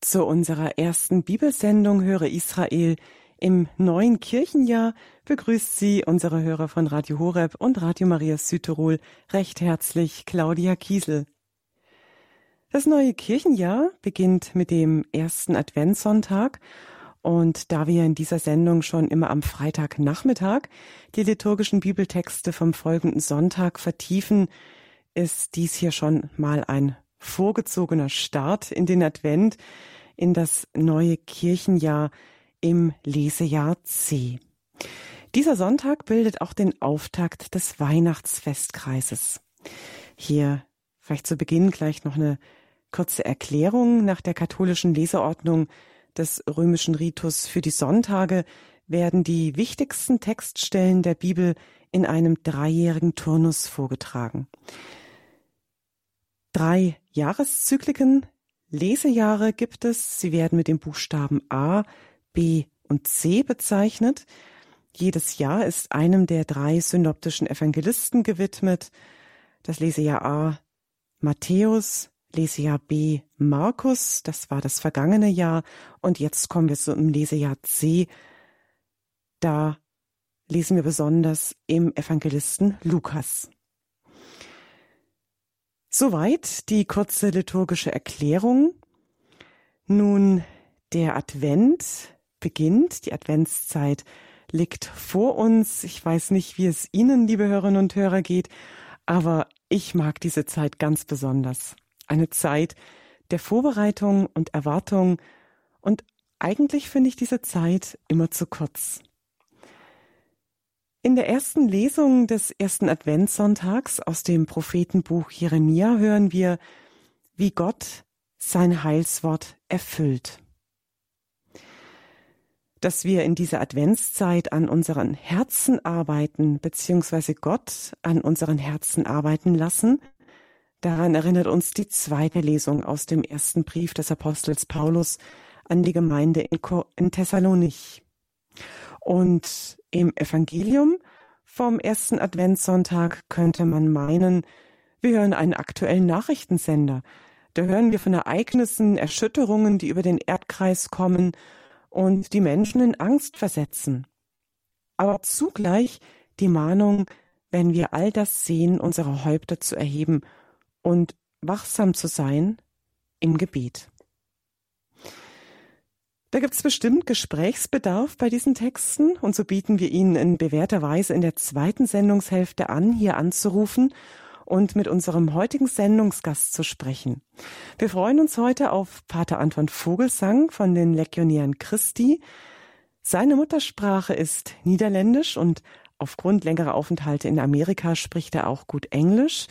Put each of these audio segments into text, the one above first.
Zu unserer ersten Bibelsendung Höre Israel im neuen Kirchenjahr begrüßt Sie unsere Hörer von Radio Horeb und Radio Maria Südtirol recht herzlich Claudia Kiesel. Das neue Kirchenjahr beginnt mit dem ersten Adventssonntag und da wir in dieser Sendung schon immer am Freitagnachmittag die liturgischen Bibeltexte vom folgenden Sonntag vertiefen, ist dies hier schon mal ein vorgezogener Start in den Advent, in das neue Kirchenjahr im Lesejahr C. Dieser Sonntag bildet auch den Auftakt des Weihnachtsfestkreises. Hier vielleicht zu Beginn gleich noch eine kurze Erklärung. Nach der katholischen Leseordnung des römischen Ritus für die Sonntage werden die wichtigsten Textstellen der Bibel in einem dreijährigen Turnus vorgetragen. Drei Jahreszykliken, Lesejahre gibt es. Sie werden mit den Buchstaben A, B und C bezeichnet. Jedes Jahr ist einem der drei synoptischen Evangelisten gewidmet. Das Lesejahr A Matthäus, Lesejahr B Markus, das war das vergangene Jahr. Und jetzt kommen wir zum Lesejahr C. Da lesen wir besonders im Evangelisten Lukas. Soweit die kurze liturgische Erklärung. Nun, der Advent beginnt, die Adventszeit liegt vor uns. Ich weiß nicht, wie es Ihnen, liebe Hörerinnen und Hörer, geht, aber ich mag diese Zeit ganz besonders. Eine Zeit der Vorbereitung und Erwartung und eigentlich finde ich diese Zeit immer zu kurz. In der ersten Lesung des ersten Adventssonntags aus dem Prophetenbuch Jeremia hören wir, wie Gott sein Heilswort erfüllt. Dass wir in dieser Adventszeit an unseren Herzen arbeiten, beziehungsweise Gott an unseren Herzen arbeiten lassen, daran erinnert uns die zweite Lesung aus dem ersten Brief des Apostels Paulus an die Gemeinde in Thessalonich. Und im Evangelium vom ersten Adventssonntag könnte man meinen, wir hören einen aktuellen Nachrichtensender. Da hören wir von Ereignissen, Erschütterungen, die über den Erdkreis kommen und die Menschen in Angst versetzen. Aber zugleich die Mahnung, wenn wir all das sehen, unsere Häupter zu erheben und wachsam zu sein im Gebet. Da gibt es bestimmt Gesprächsbedarf bei diesen Texten und so bieten wir Ihnen in bewährter Weise in der zweiten Sendungshälfte an, hier anzurufen und mit unserem heutigen Sendungsgast zu sprechen. Wir freuen uns heute auf Pater Anton Vogelsang von den Legionären Christi. Seine Muttersprache ist Niederländisch und aufgrund längerer Aufenthalte in Amerika spricht er auch gut Englisch.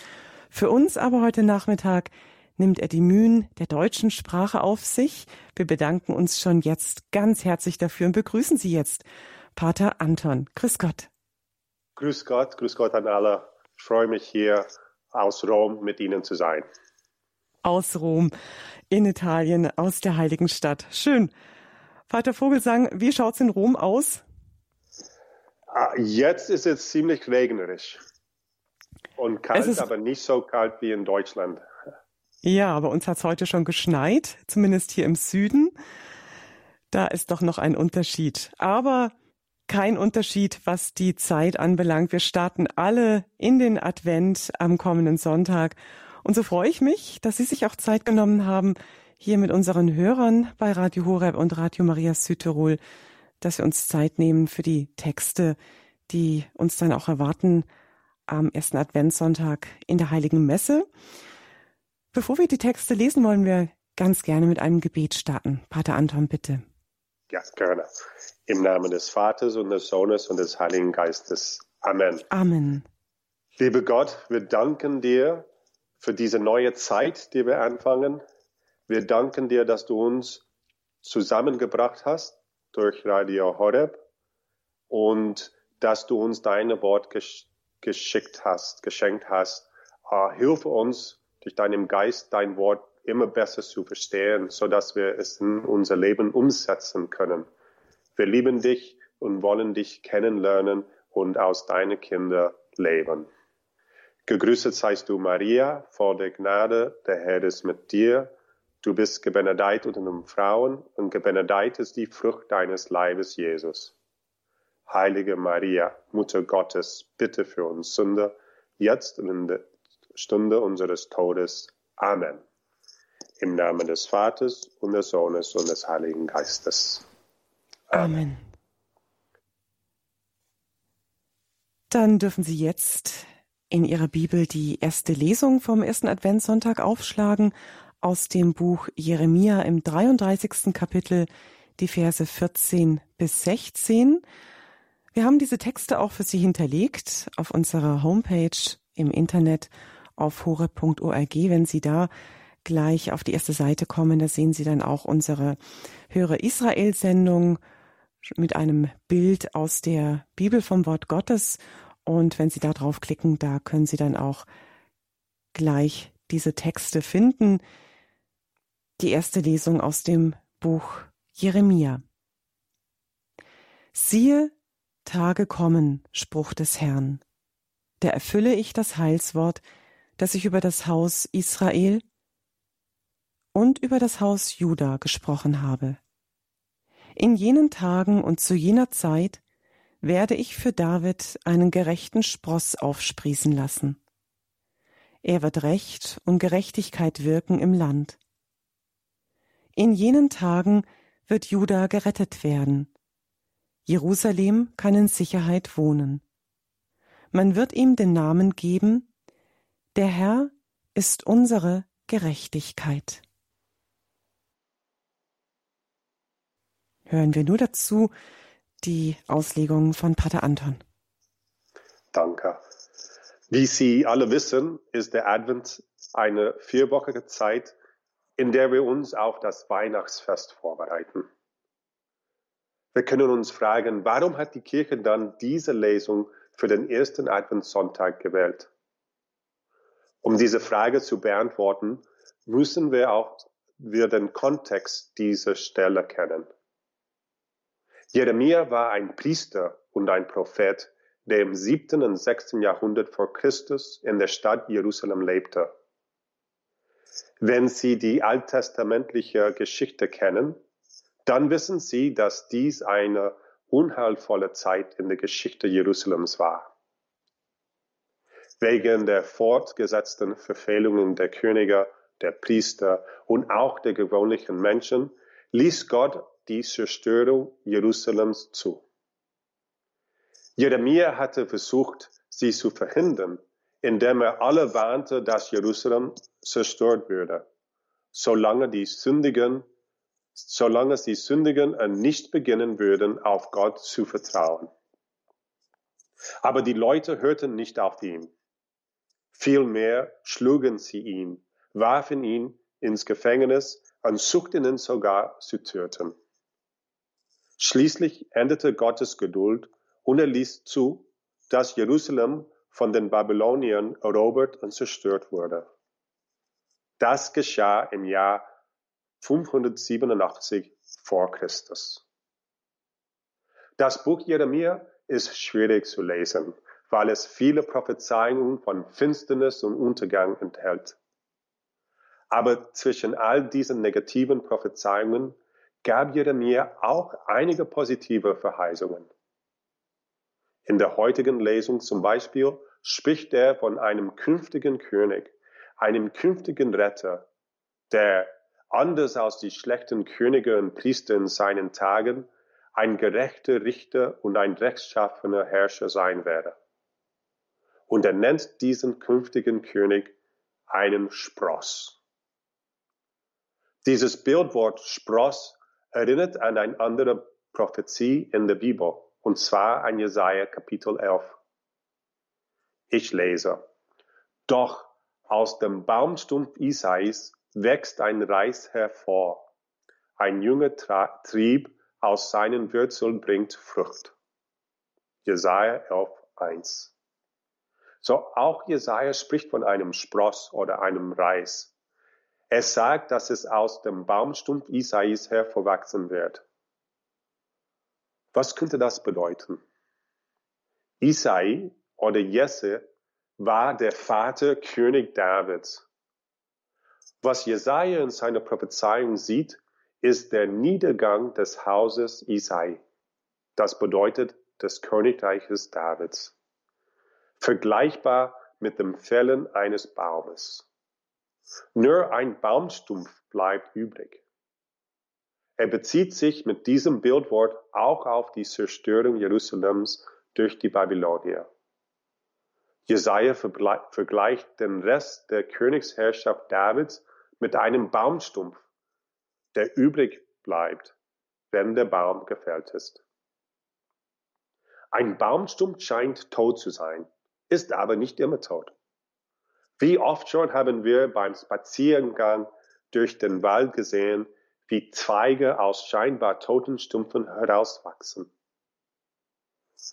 Für uns aber heute Nachmittag nimmt er die Mühen der deutschen Sprache auf sich. Wir bedanken uns schon jetzt ganz herzlich dafür und begrüßen Sie jetzt Pater Anton. Grüß Gott. Grüß Gott, grüß Gott an alle. Ich freue mich hier aus Rom mit Ihnen zu sein. Aus Rom, in Italien, aus der heiligen Stadt. Schön. Vater Vogelsang, wie schaut's in Rom aus? Ah, jetzt ist es ziemlich regnerisch und kalt, aber nicht so kalt wie in Deutschland. Ja, bei uns hat es heute schon geschneit, zumindest hier im Süden. Da ist doch noch ein Unterschied. Aber kein Unterschied, was die Zeit anbelangt. Wir starten alle in den Advent am kommenden Sonntag. Und so freue ich mich, dass Sie sich auch Zeit genommen haben, hier mit unseren Hörern bei Radio Horeb und Radio Maria Südtirol, dass wir uns Zeit nehmen für die Texte, die uns dann auch erwarten am ersten Adventssonntag in der Heiligen Messe. Bevor wir die Texte lesen, wollen wir ganz gerne mit einem Gebet starten. Pater Anton, bitte. Ja, gerne. Im Namen des Vaters und des Sohnes und des Heiligen Geistes. Amen. Amen. Lieber Gott, wir danken dir für diese neue Zeit, die wir anfangen. Wir danken dir, dass du uns zusammengebracht hast durch Radio Horeb und dass du uns deine Wort geschickt hast, geschenkt hast. Uh, hilf uns, durch deinen Geist dein Wort immer besser zu verstehen, so dass wir es in unser Leben umsetzen können. Wir lieben dich und wollen dich kennenlernen und aus deinen Kindern leben. Gegrüßet seist du, Maria, vor der Gnade, der Herr ist mit dir. Du bist gebenedeit unter den Frauen und gebenedeit ist die Frucht deines Leibes, Jesus. Heilige Maria, Mutter Gottes, bitte für uns Sünder, jetzt und in der Stunde unseres Todes. Amen. Im Namen des Vaters und des Sohnes und des Heiligen Geistes. Amen. Amen. Dann dürfen Sie jetzt in Ihrer Bibel die erste Lesung vom ersten Adventssonntag aufschlagen aus dem Buch Jeremia im 33. Kapitel, die Verse 14 bis 16. Wir haben diese Texte auch für Sie hinterlegt auf unserer Homepage im Internet auf hore.org. Wenn Sie da gleich auf die erste Seite kommen, da sehen Sie dann auch unsere Höre Israel Sendung mit einem Bild aus der Bibel vom Wort Gottes. Und wenn Sie da draufklicken, da können Sie dann auch gleich diese Texte finden, die erste Lesung aus dem Buch Jeremia. Siehe, Tage kommen, Spruch des Herrn. Da erfülle ich das Heilswort, das ich über das Haus Israel und über das Haus Juda gesprochen habe. In jenen Tagen und zu jener Zeit werde ich für David einen gerechten Spross aufsprießen lassen. Er wird Recht und Gerechtigkeit wirken im Land. In jenen Tagen wird Juda gerettet werden. Jerusalem kann in Sicherheit wohnen. Man wird ihm den Namen geben, der Herr ist unsere Gerechtigkeit. Hören wir nur dazu die Auslegung von Pater Anton. Danke. Wie Sie alle wissen, ist der Advent eine vierwöchige Zeit, in der wir uns auf das Weihnachtsfest vorbereiten. Wir können uns fragen, warum hat die Kirche dann diese Lesung für den ersten Adventssonntag gewählt? Um diese Frage zu beantworten, müssen wir auch wir den Kontext dieser Stelle kennen. Jeremia war ein Priester und ein Prophet, der im siebten und sechsten Jahrhundert vor Christus in der Stadt Jerusalem lebte. Wenn Sie die alttestamentliche Geschichte kennen, dann wissen Sie, dass dies eine unheilvolle Zeit in der Geschichte Jerusalems war. Wegen der fortgesetzten Verfehlungen der Könige, der Priester und auch der gewöhnlichen Menschen ließ Gott die Zerstörung Jerusalems zu. Jeremia hatte versucht, sie zu verhindern, indem er alle warnte, dass Jerusalem zerstört würde, solange die Sündigen, solange die Sündigen nicht beginnen würden, auf Gott zu vertrauen. Aber die Leute hörten nicht auf ihn. Vielmehr schlugen sie ihn, warfen ihn ins Gefängnis und suchten ihn sogar zu töten. Schließlich endete Gottes Geduld und er ließ zu, dass Jerusalem von den Babyloniern erobert und zerstört wurde. Das geschah im Jahr 587 vor Christus. Das Buch Jeremia ist schwierig zu lesen, weil es viele Prophezeiungen von Finsternis und Untergang enthält. Aber zwischen all diesen negativen Prophezeiungen gab Jeremia auch einige positive Verheißungen. In der heutigen Lesung zum Beispiel spricht er von einem künftigen König, einem künftigen Retter, der anders als die schlechten Könige und Priester in seinen Tagen ein gerechter Richter und ein rechtschaffener Herrscher sein werde. Und er nennt diesen künftigen König einen Spross. Dieses Bildwort Spross erinnert an eine andere Prophezie in der Bibel, und zwar an Jesaja Kapitel 11. Ich lese. Doch aus dem Baumstumpf Isais wächst ein Reis hervor. Ein junger Trieb aus seinen Wurzeln bringt Frucht. Jesaja 11, 1. So auch Jesaja spricht von einem Spross oder einem Reis. Er sagt, dass es aus dem Baumstumpf Isais hervorwachsen wird. Was könnte das bedeuten? Isai oder Jesse war der Vater König Davids. Was Jesaja in seiner Prophezeiung sieht, ist der Niedergang des Hauses Isai. Das bedeutet des Königreiches Davids. Vergleichbar mit dem Fällen eines Baumes. Nur ein Baumstumpf bleibt übrig. Er bezieht sich mit diesem Bildwort auch auf die Zerstörung Jerusalems durch die Babylonier. Jesaja vergleicht den Rest der Königsherrschaft Davids mit einem Baumstumpf, der übrig bleibt, wenn der Baum gefällt ist. Ein Baumstumpf scheint tot zu sein, ist aber nicht immer tot. Wie oft schon haben wir beim Spaziergang durch den Wald gesehen, wie Zweige aus scheinbar toten Stumpfen herauswachsen.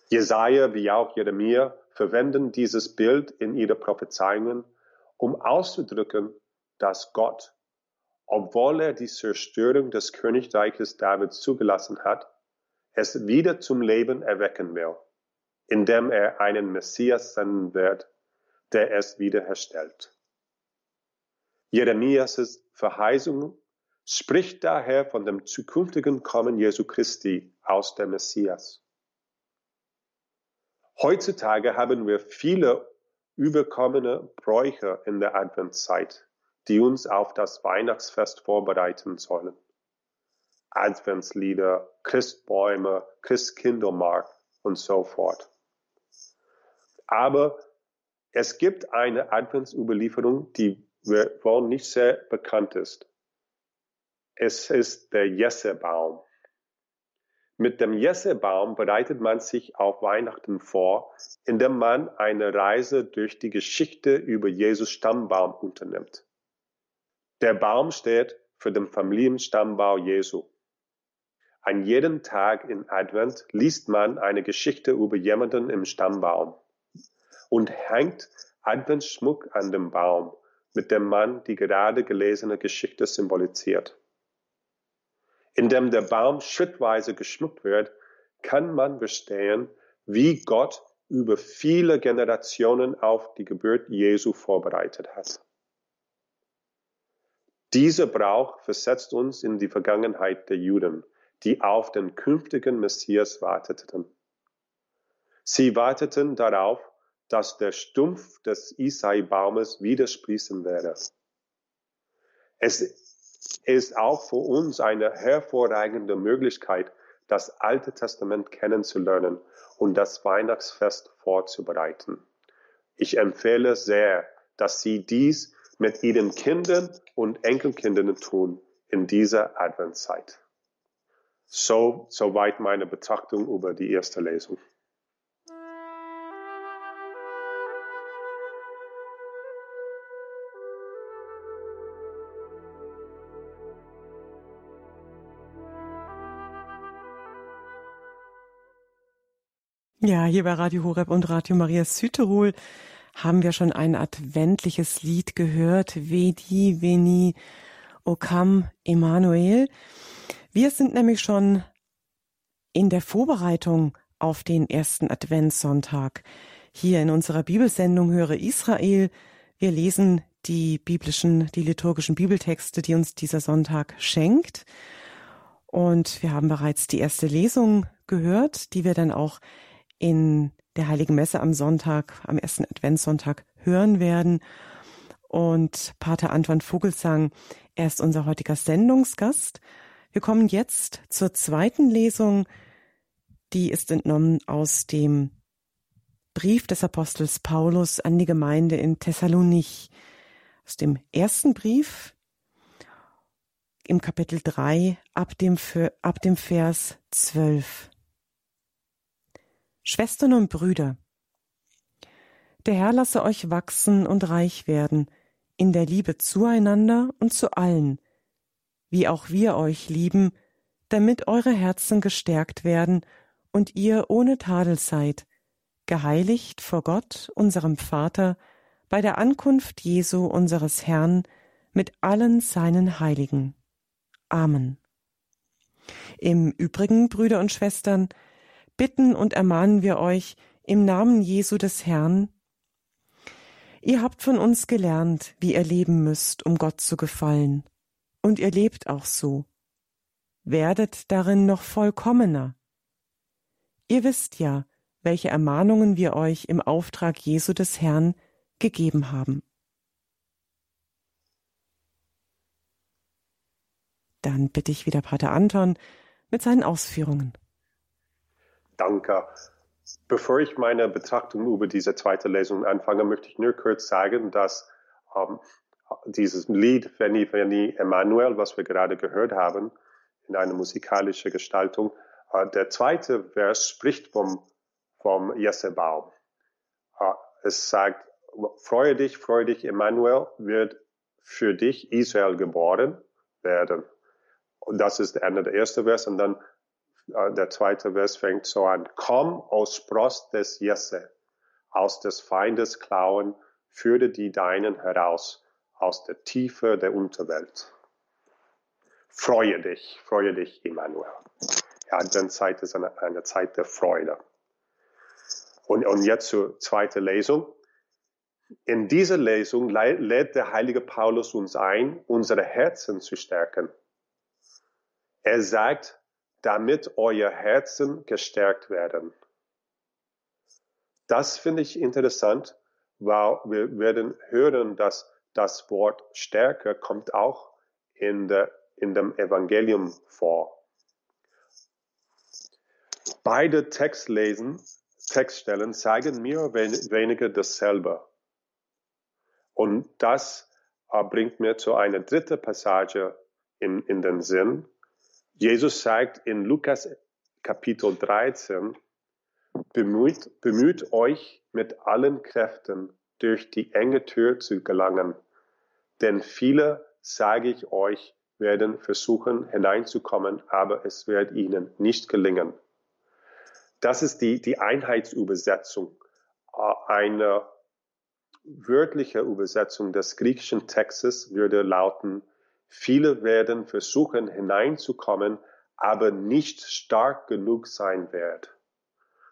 Jesaja wie auch Jeremia verwenden dieses Bild in ihre Prophezeiungen, um auszudrücken, dass Gott, obwohl er die Zerstörung des Königreiches Davids zugelassen hat, es wieder zum Leben erwecken will, indem er einen Messias senden wird, der es wiederherstellt. Jeremias Verheißung spricht daher von dem zukünftigen Kommen Jesu Christi aus der Messias. Heutzutage haben wir viele überkommene Bräuche in der Adventszeit, die uns auf das Weihnachtsfest vorbereiten sollen. Adventslieder, Christbäume, Christkindermarkt und so fort. Aber es gibt eine Adventsüberlieferung, die wohl nicht sehr bekannt ist. Es ist der Jessebaum. Mit dem Jessebaum bereitet man sich auf Weihnachten vor, indem man eine Reise durch die Geschichte über Jesus Stammbaum unternimmt. Der Baum steht für den Familienstammbau Jesu. An jedem Tag in Advent liest man eine Geschichte über jemanden im Stammbaum und hängt Adventsschmuck an dem Baum, mit dem man die gerade gelesene Geschichte symbolisiert. Indem der Baum schrittweise geschmückt wird, kann man verstehen, wie Gott über viele Generationen auf die Geburt Jesu vorbereitet hat. Dieser Brauch versetzt uns in die Vergangenheit der Juden, die auf den künftigen Messias warteten. Sie warteten darauf, dass der Stumpf des Isai-Baumes wieder sprießen werde. Es ist auch für uns eine hervorragende Möglichkeit, das Alte Testament kennenzulernen und das Weihnachtsfest vorzubereiten. Ich empfehle sehr, dass Sie dies mit Ihren Kindern und Enkelkindern tun in dieser Adventszeit. So, soweit meine Betrachtung über die erste Lesung. Ja, hier bei Radio Horeb und Radio Maria Südtirol haben wir schon ein adventliches Lied gehört. Vedi, Veni, Okam, Emanuel. Wir sind nämlich schon in der Vorbereitung auf den ersten Adventssonntag. Hier in unserer Bibelsendung Höre Israel. Wir lesen die biblischen, die liturgischen Bibeltexte, die uns dieser Sonntag schenkt. Und wir haben bereits die erste Lesung gehört, die wir dann auch in der Heiligen Messe am Sonntag, am ersten Adventssonntag hören werden. Und Pater Anton Vogelsang, er ist unser heutiger Sendungsgast. Wir kommen jetzt zur zweiten Lesung. Die ist entnommen aus dem Brief des Apostels Paulus an die Gemeinde in Thessalonich. Aus dem ersten Brief im Kapitel 3 ab dem, ab dem Vers 12. Schwestern und Brüder, der Herr lasse euch wachsen und reich werden in der Liebe zueinander und zu allen, wie auch wir euch lieben, damit eure Herzen gestärkt werden und ihr ohne Tadel seid, geheiligt vor Gott, unserem Vater, bei der Ankunft Jesu unseres Herrn mit allen seinen Heiligen. Amen. Im Übrigen, Brüder und Schwestern, bitten und ermahnen wir euch im Namen Jesu des Herrn, Ihr habt von uns gelernt, wie ihr leben müsst, um Gott zu gefallen. Und ihr lebt auch so. Werdet darin noch vollkommener. Ihr wisst ja, welche Ermahnungen wir euch im Auftrag Jesu des Herrn gegeben haben. Dann bitte ich wieder Pater Anton mit seinen Ausführungen. Danke. Bevor ich meine Betrachtung über diese zweite Lesung anfange, möchte ich nur kurz sagen, dass ähm, dieses Lied Veni Veni Emmanuel, was wir gerade gehört haben, in einer musikalischen Gestaltung, äh, der zweite Vers spricht vom, vom Jessebaum. Äh, es sagt, freue dich, freue dich, Emmanuel wird für dich Israel geboren werden. Und das ist der erste Vers. Und dann der zweite Vers fängt so an. Komm aus Spross des Jesse, aus des Feindes Klauen, führe die Deinen heraus, aus der Tiefe der Unterwelt. Freue dich, freue dich, Immanuel. Ja, Adventszeit ist eine, eine Zeit der Freude. Und, und jetzt zur zweiten Lesung. In dieser Lesung lädt der heilige Paulus uns ein, unsere Herzen zu stärken. Er sagt, damit euer Herzen gestärkt werden. Das finde ich interessant, weil wir werden hören, dass das Wort Stärke kommt auch in, der, in dem Evangelium vor. Beide Textlesen, Textstellen zeigen mir weniger dasselbe. Und das äh, bringt mir zu einer dritten Passage in, in den Sinn, Jesus sagt in Lukas Kapitel 13, bemüht, bemüht euch mit allen Kräften durch die enge Tür zu gelangen, denn viele, sage ich euch, werden versuchen hineinzukommen, aber es wird ihnen nicht gelingen. Das ist die, die Einheitsübersetzung. Äh, eine wörtliche Übersetzung des griechischen Textes würde lauten, Viele werden versuchen hineinzukommen, aber nicht stark genug sein wird.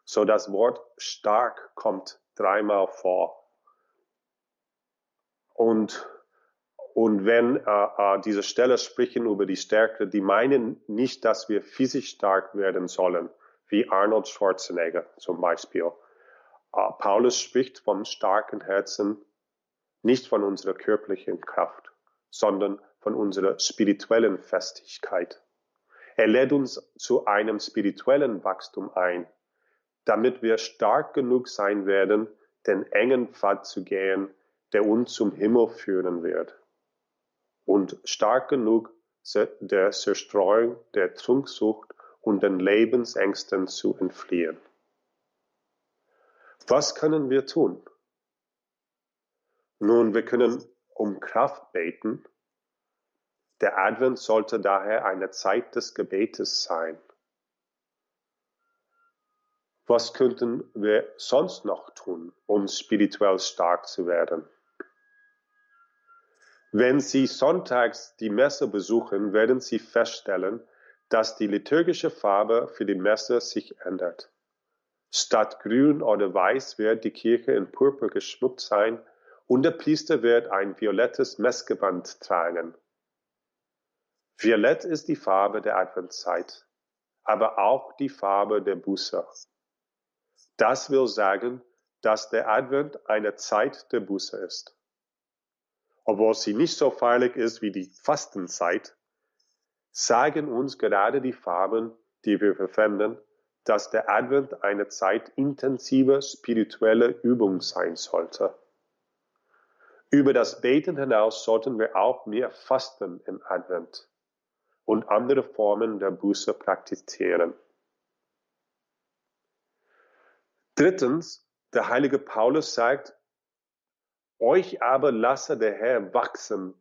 So das Wort stark kommt dreimal vor. Und, und wenn äh, äh, diese Stelle sprechen über die Stärke, die meinen nicht, dass wir physisch stark werden sollen, wie Arnold Schwarzenegger zum Beispiel. Äh, Paulus spricht vom starken Herzen, nicht von unserer körperlichen Kraft, sondern von unserer spirituellen Festigkeit. Er lädt uns zu einem spirituellen Wachstum ein, damit wir stark genug sein werden, den engen Pfad zu gehen, der uns zum Himmel führen wird. Und stark genug, der Zerstreuung, der Trunksucht und den Lebensängsten zu entfliehen. Was können wir tun? Nun, wir können um Kraft beten der Advent sollte daher eine Zeit des Gebetes sein. Was könnten wir sonst noch tun, um spirituell stark zu werden? Wenn Sie sonntags die Messe besuchen, werden Sie feststellen, dass die liturgische Farbe für die Messe sich ändert. Statt grün oder weiß wird die Kirche in Purpur geschmückt sein und der Priester wird ein violettes Messgewand tragen. Violett ist die Farbe der Adventszeit, aber auch die Farbe der Buße. Das will sagen, dass der Advent eine Zeit der Buße ist. Obwohl sie nicht so feierlich ist wie die Fastenzeit, sagen uns gerade die Farben, die wir verwenden, dass der Advent eine Zeit intensiver spiritueller Übung sein sollte. Über das Beten hinaus sollten wir auch mehr fasten im Advent und andere Formen der Buße praktizieren. Drittens, der heilige Paulus sagt, euch aber lasse der Herr wachsen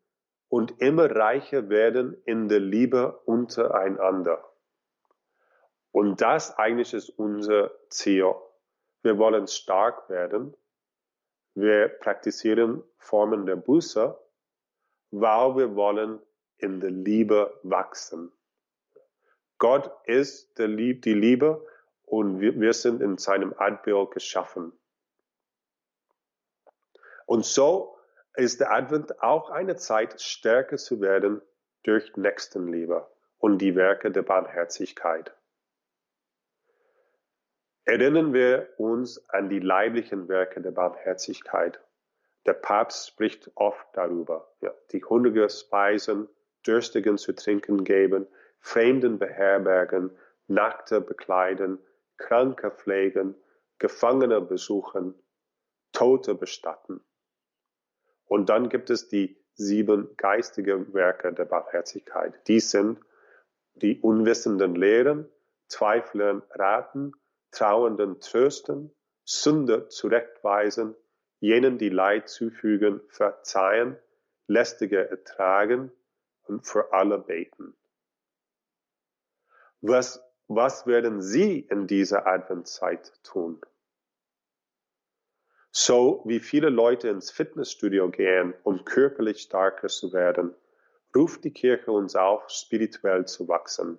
und immer reicher werden in der Liebe untereinander. Und das eigentlich ist unser Ziel. Wir wollen stark werden. Wir praktizieren Formen der Buße, weil wir wollen in der Liebe wachsen. Gott ist die Liebe und wir sind in seinem Abbild geschaffen. Und so ist der Advent auch eine Zeit, stärker zu werden durch Nächstenliebe und die Werke der Barmherzigkeit. Erinnern wir uns an die leiblichen Werke der Barmherzigkeit. Der Papst spricht oft darüber. Ja, die Hungrige speisen, Dürstigen zu trinken geben, Fremden beherbergen, Nackte bekleiden, Kranke pflegen, Gefangene besuchen, Tote bestatten. Und dann gibt es die sieben geistige Werke der Barmherzigkeit. Dies sind die Unwissenden lehren, Zweiflern raten, Trauernden trösten, Sünde zurechtweisen, jenen, die Leid zufügen, verzeihen, Lästige ertragen für alle beten. Was, was werden Sie in dieser Adventszeit tun? So wie viele Leute ins Fitnessstudio gehen, um körperlich stärker zu werden, ruft die Kirche uns auf, spirituell zu wachsen,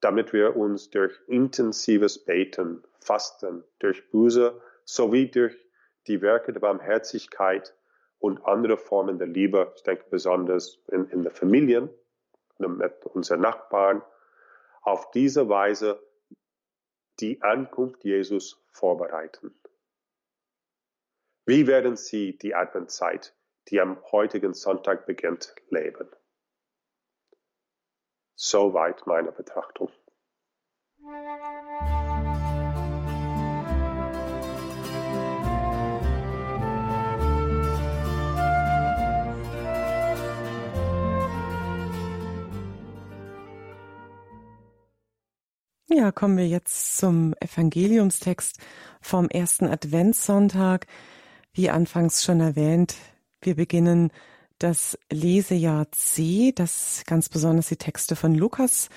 damit wir uns durch intensives Beten, Fasten, durch Buße sowie durch die Werke der Barmherzigkeit und andere Formen der Liebe, ich denke besonders in, in der Familien, mit unseren Nachbarn, auf diese Weise die Ankunft Jesus vorbereiten. Wie werden Sie die Adventzeit, die am heutigen Sonntag beginnt, leben? Soweit meine Betrachtung. Ja, kommen wir jetzt zum Evangeliumstext vom ersten Adventssonntag. Wie anfangs schon erwähnt, wir beginnen das Lesejahr C, das ganz besonders die Texte von Lukas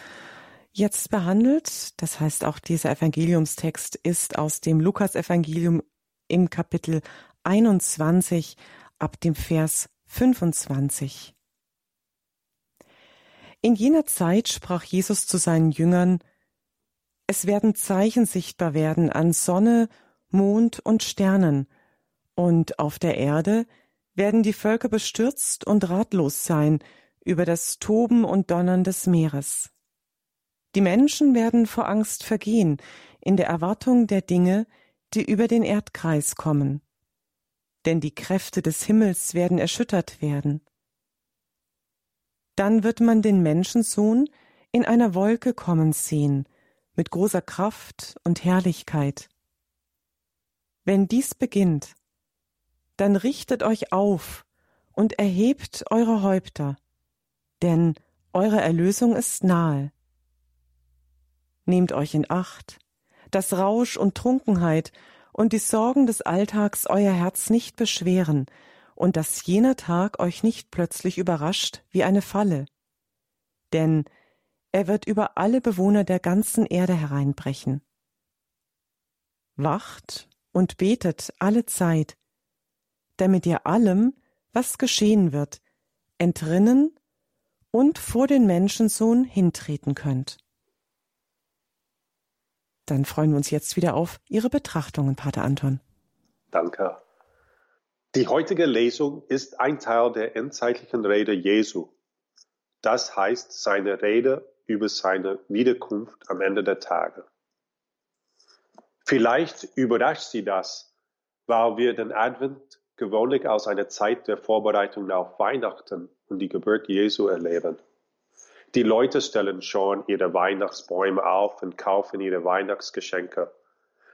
jetzt behandelt. Das heißt, auch dieser Evangeliumstext ist aus dem Lukas-Evangelium im Kapitel 21 ab dem Vers 25. In jener Zeit sprach Jesus zu seinen Jüngern, es werden Zeichen sichtbar werden an Sonne, Mond und Sternen, und auf der Erde werden die Völker bestürzt und ratlos sein über das Toben und Donnern des Meeres. Die Menschen werden vor Angst vergehen in der Erwartung der Dinge, die über den Erdkreis kommen. Denn die Kräfte des Himmels werden erschüttert werden. Dann wird man den Menschensohn in einer Wolke kommen sehen, mit großer Kraft und Herrlichkeit. Wenn dies beginnt, dann richtet euch auf und erhebt eure Häupter, denn eure Erlösung ist nahe. Nehmt euch in Acht, dass Rausch und Trunkenheit und die Sorgen des Alltags euer Herz nicht beschweren und dass jener Tag euch nicht plötzlich überrascht wie eine Falle. Denn er wird über alle Bewohner der ganzen Erde hereinbrechen. Wacht und betet alle Zeit, damit ihr allem, was geschehen wird, entrinnen und vor den Menschensohn hintreten könnt. Dann freuen wir uns jetzt wieder auf Ihre Betrachtungen, Pater Anton. Danke. Die heutige Lesung ist ein Teil der endzeitlichen Rede Jesu. Das heißt seine Rede über seine Wiederkunft am Ende der Tage. Vielleicht überrascht Sie das, weil wir den Advent gewöhnlich als eine Zeit der Vorbereitung auf Weihnachten und die Geburt Jesu erleben. Die Leute stellen schon ihre Weihnachtsbäume auf und kaufen ihre Weihnachtsgeschenke.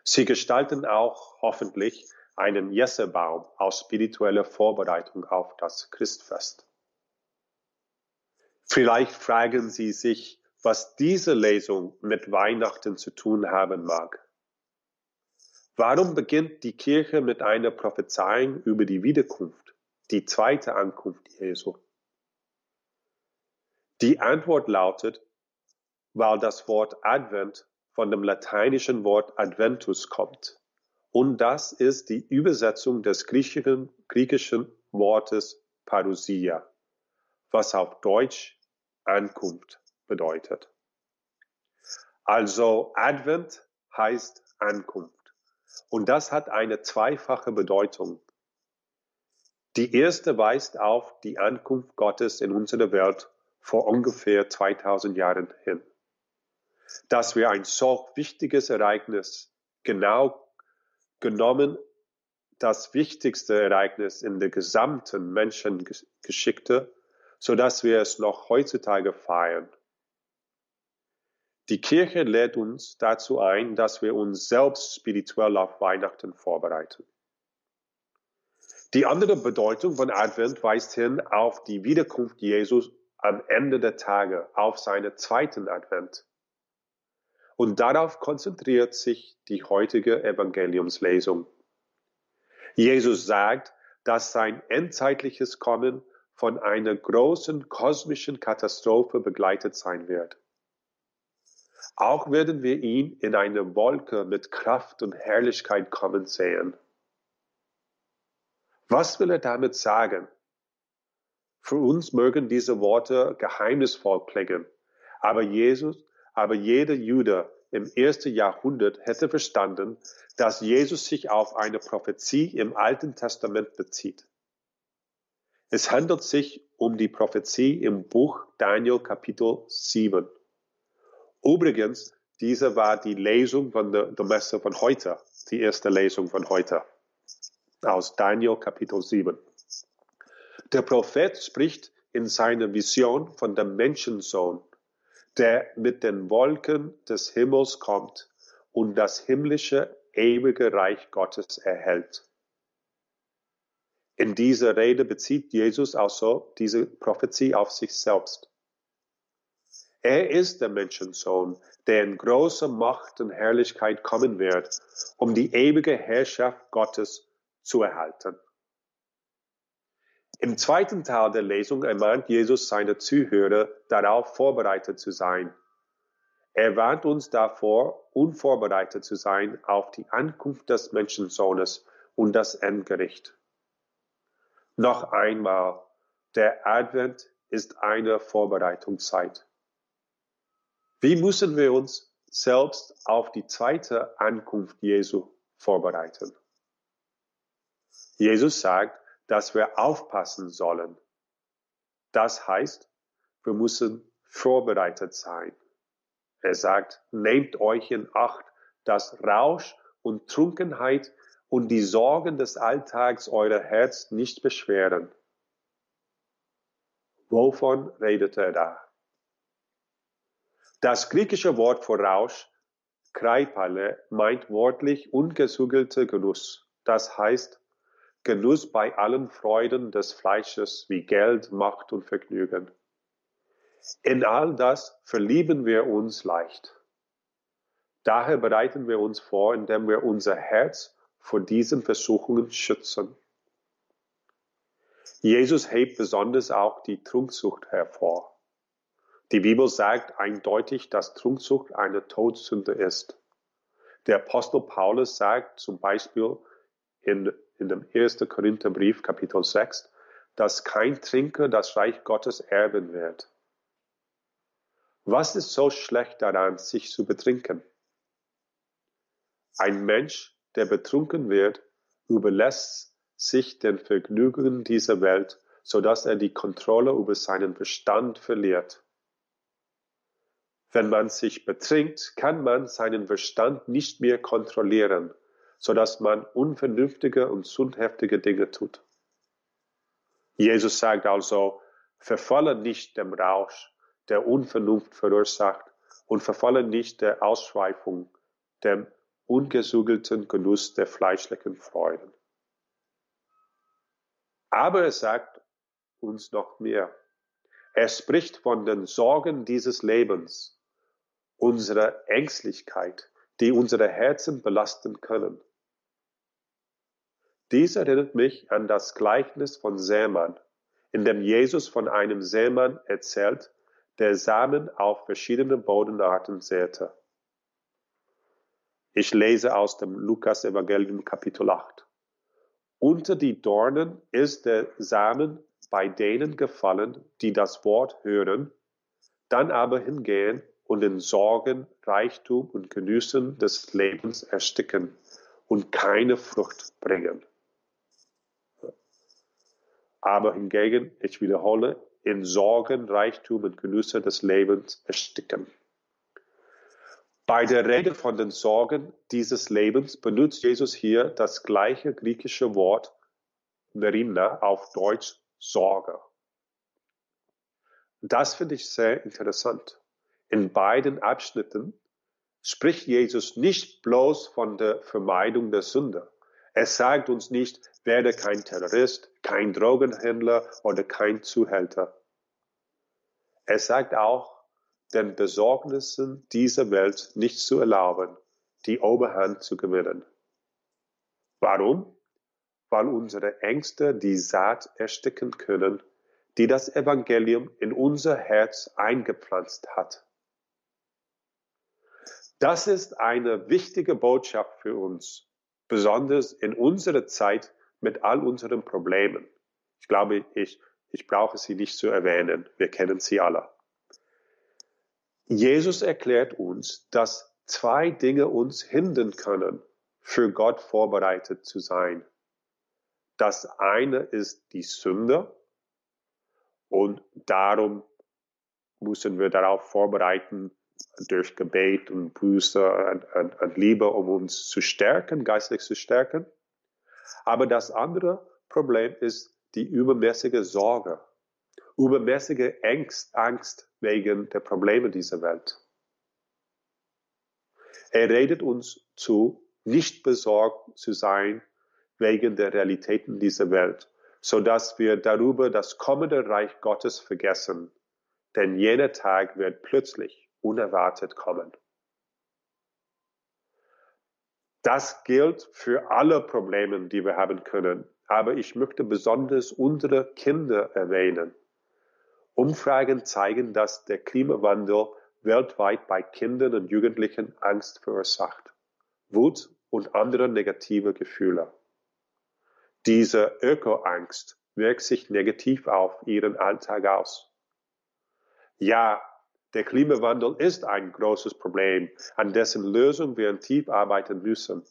Sie gestalten auch hoffentlich einen Jessebaum aus spiritueller Vorbereitung auf das Christfest. Vielleicht fragen Sie sich, was diese Lesung mit Weihnachten zu tun haben mag. Warum beginnt die Kirche mit einer Prophezeiung über die Wiederkunft, die zweite Ankunft Jesu? Die Antwort lautet, weil das Wort Advent von dem lateinischen Wort Adventus kommt. Und das ist die Übersetzung des griechischen, griechischen Wortes Parousia, was auf Deutsch Ankunft bedeutet. Also Advent heißt Ankunft. Und das hat eine zweifache Bedeutung. Die erste weist auf die Ankunft Gottes in unsere Welt vor ungefähr 2000 Jahren hin. Dass wir ein so wichtiges Ereignis, genau genommen das wichtigste Ereignis in der gesamten Menschengeschichte, so dass wir es noch heutzutage feiern. Die Kirche lädt uns dazu ein, dass wir uns selbst spirituell auf Weihnachten vorbereiten. Die andere Bedeutung von Advent weist hin auf die Wiederkunft Jesus am Ende der Tage, auf seinen zweiten Advent. Und darauf konzentriert sich die heutige Evangeliumslesung. Jesus sagt, dass sein endzeitliches Kommen von einer großen kosmischen Katastrophe begleitet sein wird. Auch werden wir ihn in eine Wolke mit Kraft und Herrlichkeit kommen sehen. Was will er damit sagen? Für uns mögen diese Worte geheimnisvoll klingen, aber Jesus, aber jeder Jude im ersten Jahrhundert hätte verstanden, dass Jesus sich auf eine Prophezie im Alten Testament bezieht. Es handelt sich um die Prophezie im Buch Daniel Kapitel 7. Übrigens, diese war die Lesung von der, der Messe von heute, die erste Lesung von heute aus Daniel Kapitel 7. Der Prophet spricht in seiner Vision von dem Menschensohn, der mit den Wolken des Himmels kommt und das himmlische ewige Reich Gottes erhält. In dieser Rede bezieht Jesus also diese Prophezie auf sich selbst. Er ist der Menschensohn, der in großer Macht und Herrlichkeit kommen wird, um die ewige Herrschaft Gottes zu erhalten. Im zweiten Teil der Lesung ermahnt Jesus seine Zuhörer, darauf vorbereitet zu sein. Er warnt uns davor, unvorbereitet zu sein auf die Ankunft des Menschensohnes und das Endgericht. Noch einmal, der Advent ist eine Vorbereitungszeit. Wie müssen wir uns selbst auf die zweite Ankunft Jesu vorbereiten? Jesus sagt, dass wir aufpassen sollen. Das heißt, wir müssen vorbereitet sein. Er sagt, nehmt euch in Acht, dass Rausch und Trunkenheit und die Sorgen des Alltags euer Herz nicht beschweren. Wovon redet er da? Das griechische Wort für Rausch, Kreipale, meint wortlich ungesügelte Genuss. Das heißt, Genuss bei allen Freuden des Fleisches wie Geld, Macht und Vergnügen. In all das verlieben wir uns leicht. Daher bereiten wir uns vor, indem wir unser Herz vor diesen Versuchungen schützen. Jesus hebt besonders auch die Trunksucht hervor. Die Bibel sagt eindeutig, dass Trunksucht eine Todsünde ist. Der Apostel Paulus sagt zum Beispiel in, in dem 1. Korintherbrief Kapitel 6, dass kein Trinker das Reich Gottes erben wird. Was ist so schlecht daran, sich zu betrinken? Ein Mensch, der betrunken wird, überlässt sich den Vergnügungen dieser Welt, so dass er die Kontrolle über seinen Verstand verliert. Wenn man sich betrinkt, kann man seinen Verstand nicht mehr kontrollieren, so dass man unvernünftige und sündhaftige Dinge tut. Jesus sagt also, verfalle nicht dem Rausch, der Unvernunft verursacht, und verfalle nicht der Ausschweifung, dem ungesügelten Genuss der fleischlichen Freuden. Aber er sagt uns noch mehr. Er spricht von den Sorgen dieses Lebens, unsere Ängstlichkeit, die unsere Herzen belasten können. Dies erinnert mich an das Gleichnis von Sämann, in dem Jesus von einem Sämann erzählt, der Samen auf verschiedene Bodenarten säte. Ich lese aus dem Lukas Evangelium Kapitel 8. Unter die Dornen ist der Samen bei denen gefallen, die das Wort hören, dann aber hingehen und in Sorgen, Reichtum und Genüssen des Lebens ersticken und keine Frucht bringen. aber hingegen, ich wiederhole, in Sorgen, Reichtum und Genüsse des Lebens ersticken. Bei der Rede von den Sorgen dieses Lebens benutzt Jesus hier das gleiche griechische Wort Merina auf Deutsch Sorge. Das finde ich sehr interessant. In beiden Abschnitten spricht Jesus nicht bloß von der Vermeidung der Sünde. Er sagt uns nicht, werde kein Terrorist, kein Drogenhändler oder kein Zuhälter. Er sagt auch, den Besorgnissen dieser Welt nicht zu erlauben, die Oberhand zu gewinnen. Warum? Weil unsere Ängste die Saat ersticken können, die das Evangelium in unser Herz eingepflanzt hat. Das ist eine wichtige Botschaft für uns, besonders in unserer Zeit mit all unseren Problemen. Ich glaube, ich, ich brauche sie nicht zu erwähnen. Wir kennen sie alle. Jesus erklärt uns, dass zwei Dinge uns hindern können, für Gott vorbereitet zu sein. Das eine ist die Sünde und darum müssen wir darauf vorbereiten, durch Gebet und Buße und, und, Liebe, um uns zu stärken, geistlich zu stärken. Aber das andere Problem ist die übermäßige Sorge, übermäßige Angst, Angst wegen der Probleme dieser Welt. Er redet uns zu, nicht besorgt zu sein wegen der Realitäten dieser Welt, so dass wir darüber das kommende Reich Gottes vergessen. Denn jener Tag wird plötzlich unerwartet kommen. Das gilt für alle Probleme, die wir haben können. Aber ich möchte besonders unsere Kinder erwähnen. Umfragen zeigen, dass der Klimawandel weltweit bei Kindern und Jugendlichen Angst verursacht, Wut und andere negative Gefühle. Diese Ökoangst wirkt sich negativ auf ihren Alltag aus. Ja, der Klimawandel ist ein großes Problem, an dessen Lösung wir tief arbeiten müssen.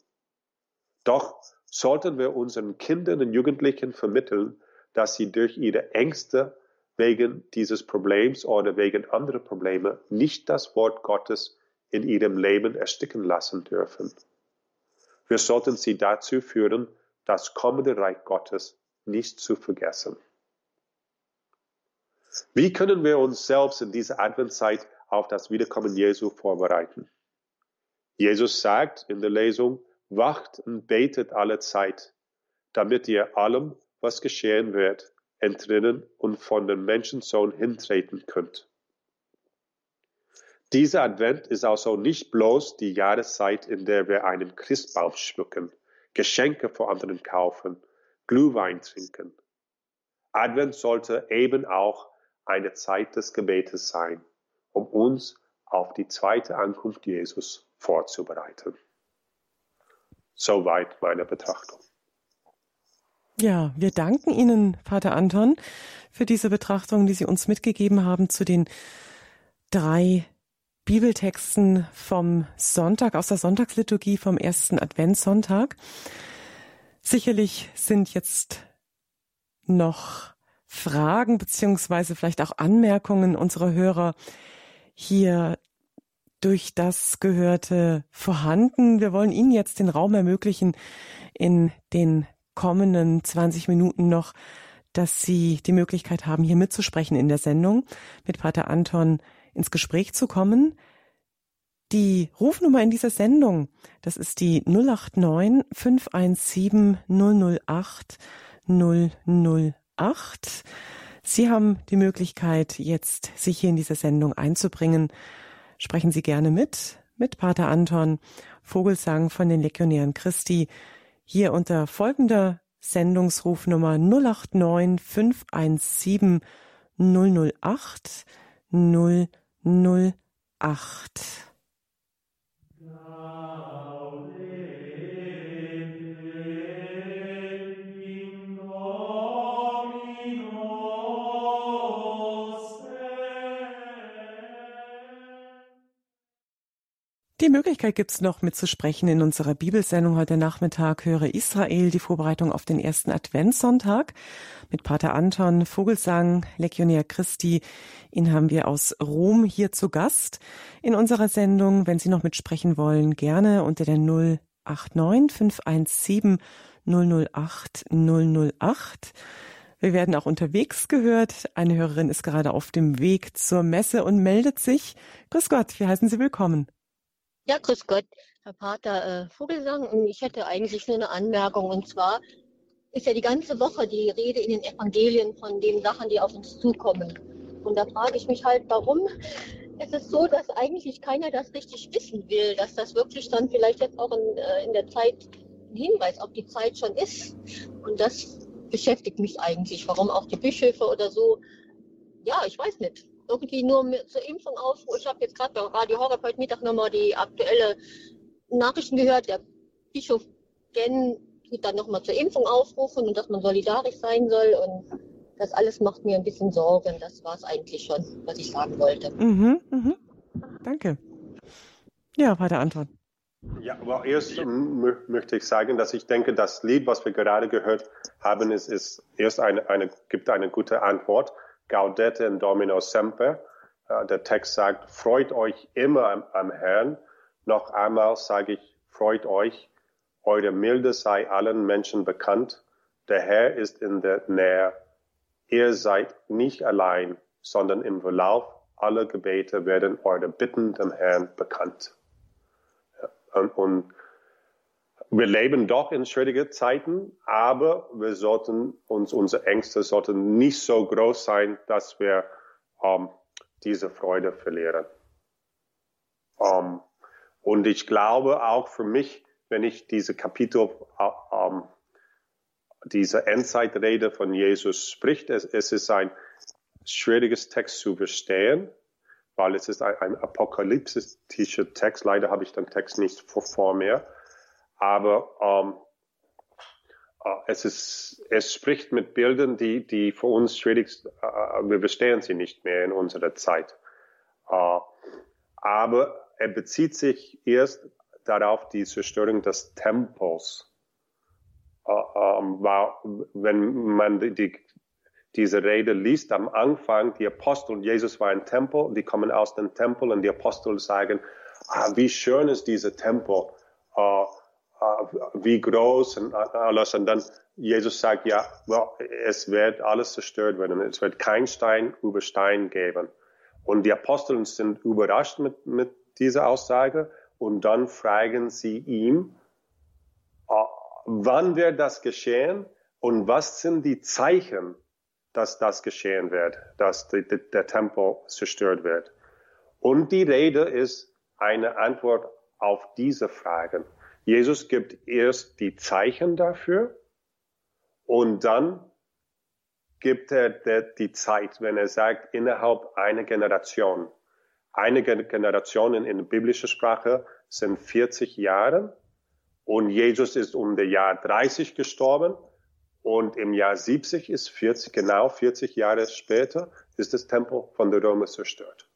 Doch sollten wir unseren Kindern und Jugendlichen vermitteln, dass sie durch ihre Ängste wegen dieses Problems oder wegen anderer Probleme nicht das Wort Gottes in ihrem Leben ersticken lassen dürfen. Wir sollten sie dazu führen, das kommende Reich Gottes nicht zu vergessen. Wie können wir uns selbst in dieser Adventszeit auf das Wiederkommen Jesu vorbereiten? Jesus sagt in der Lesung, wacht und betet alle Zeit, damit ihr allem, was geschehen wird, entrinnen und von dem Menschensohn hintreten könnt. Dieser Advent ist also nicht bloß die Jahreszeit, in der wir einen Christbaum schmücken, Geschenke vor anderen kaufen, Glühwein trinken. Advent sollte eben auch eine Zeit des Gebetes sein, um uns auf die zweite Ankunft Jesus vorzubereiten. Soweit meine Betrachtung. Ja, wir danken Ihnen, Vater Anton, für diese Betrachtung, die Sie uns mitgegeben haben zu den drei Bibeltexten vom Sonntag, aus der Sonntagsliturgie vom ersten Adventssonntag. Sicherlich sind jetzt noch Fragen beziehungsweise vielleicht auch Anmerkungen unserer Hörer hier durch das Gehörte vorhanden. Wir wollen Ihnen jetzt den Raum ermöglichen, in den kommenden 20 Minuten noch, dass Sie die Möglichkeit haben, hier mitzusprechen in der Sendung, mit Pater Anton ins Gespräch zu kommen. Die Rufnummer in dieser Sendung, das ist die 089 517 008 008. 8. Sie haben die Möglichkeit, jetzt sich hier in diese Sendung einzubringen. Sprechen Sie gerne mit, mit Pater Anton, Vogelsang von den Legionären Christi, hier unter folgender Sendungsrufnummer 089 517 008 008. Die Möglichkeit gibt's noch mitzusprechen in unserer Bibelsendung heute Nachmittag. Höre Israel, die Vorbereitung auf den ersten Adventssonntag mit Pater Anton Vogelsang, Legionär Christi. Ihn haben wir aus Rom hier zu Gast in unserer Sendung. Wenn Sie noch mitsprechen wollen, gerne unter der 089 517 008 008. Wir werden auch unterwegs gehört. Eine Hörerin ist gerade auf dem Weg zur Messe und meldet sich. Grüß Gott, wir heißen Sie willkommen. Ja, grüß Gott, Herr Pater äh, Vogelsang. Ich hätte eigentlich nur eine Anmerkung. Und zwar ist ja die ganze Woche die Rede in den Evangelien von den Sachen, die auf uns zukommen. Und da frage ich mich halt, warum ist es so, dass eigentlich keiner das richtig wissen will, dass das wirklich dann vielleicht jetzt auch in, äh, in der Zeit ein Hinweis auf die Zeit schon ist. Und das beschäftigt mich eigentlich, warum auch die Bischöfe oder so. Ja, ich weiß nicht irgendwie nur zur Impfung auf. Ich habe jetzt gerade bei Radio Horeb heute Mittag nochmal die aktuelle Nachrichten gehört. Der Bischof Gen tut dann nochmal zur Impfung aufrufen und dass man solidarisch sein soll. Und das alles macht mir ein bisschen Sorgen. Das war es eigentlich schon, was ich sagen wollte. Mhm, mhm. Danke. Ja, weiter Antwort. Ja, aber erst möchte ich sagen, dass ich denke, das Lied, was wir gerade gehört haben, ist, ist erst eine, eine, gibt eine gute Antwort. Gaudete in Domino Semper. Der Text sagt, freut euch immer am, am Herrn. Noch einmal sage ich, freut euch. Eure Milde sei allen Menschen bekannt. Der Herr ist in der Nähe. Ihr seid nicht allein, sondern im Verlauf aller Gebete werden eure Bitten dem Herrn bekannt. Und, und wir leben doch in schwierigen Zeiten, aber wir sollten uns, unsere Ängste sollten nicht so groß sein, dass wir ähm, diese Freude verlieren. Ähm, und ich glaube auch für mich, wenn ich diese Kapitel, äh, ähm, diese Endzeitrede von Jesus spricht, es, es, ist ein schwieriges Text zu verstehen, weil es ist ein, ein apokalyptischer Text. Leider habe ich den Text nicht vor, vor mir. Aber ähm, äh, es, ist, es spricht mit Bildern, die, die für uns schwierig, äh, wir verstehen sie nicht mehr in unserer Zeit. Äh, aber er bezieht sich erst darauf, die Zerstörung des Tempels. Äh, ähm, war, wenn man die, die, diese Rede liest am Anfang, die Apostel, Jesus war ein Tempel, die kommen aus dem Tempel und die Apostel sagen, ah, wie schön ist dieser Tempel. Uh, wie groß und alles. Und dann Jesus sagt, ja, well, es wird alles zerstört werden. Es wird kein Stein über Stein geben. Und die Apostel sind überrascht mit, mit dieser Aussage. Und dann fragen sie ihm, äh, wann wird das geschehen? Und was sind die Zeichen, dass das geschehen wird, dass die, die, der Tempel zerstört wird? Und die Rede ist eine Antwort auf diese Fragen. Jesus gibt erst die Zeichen dafür und dann gibt er die Zeit, wenn er sagt, innerhalb einer Generation. Eine Generation in, in biblischer Sprache sind 40 Jahre und Jesus ist um das Jahr 30 gestorben und im Jahr 70 ist 40, genau 40 Jahre später, ist das Tempel von der Römer zerstört.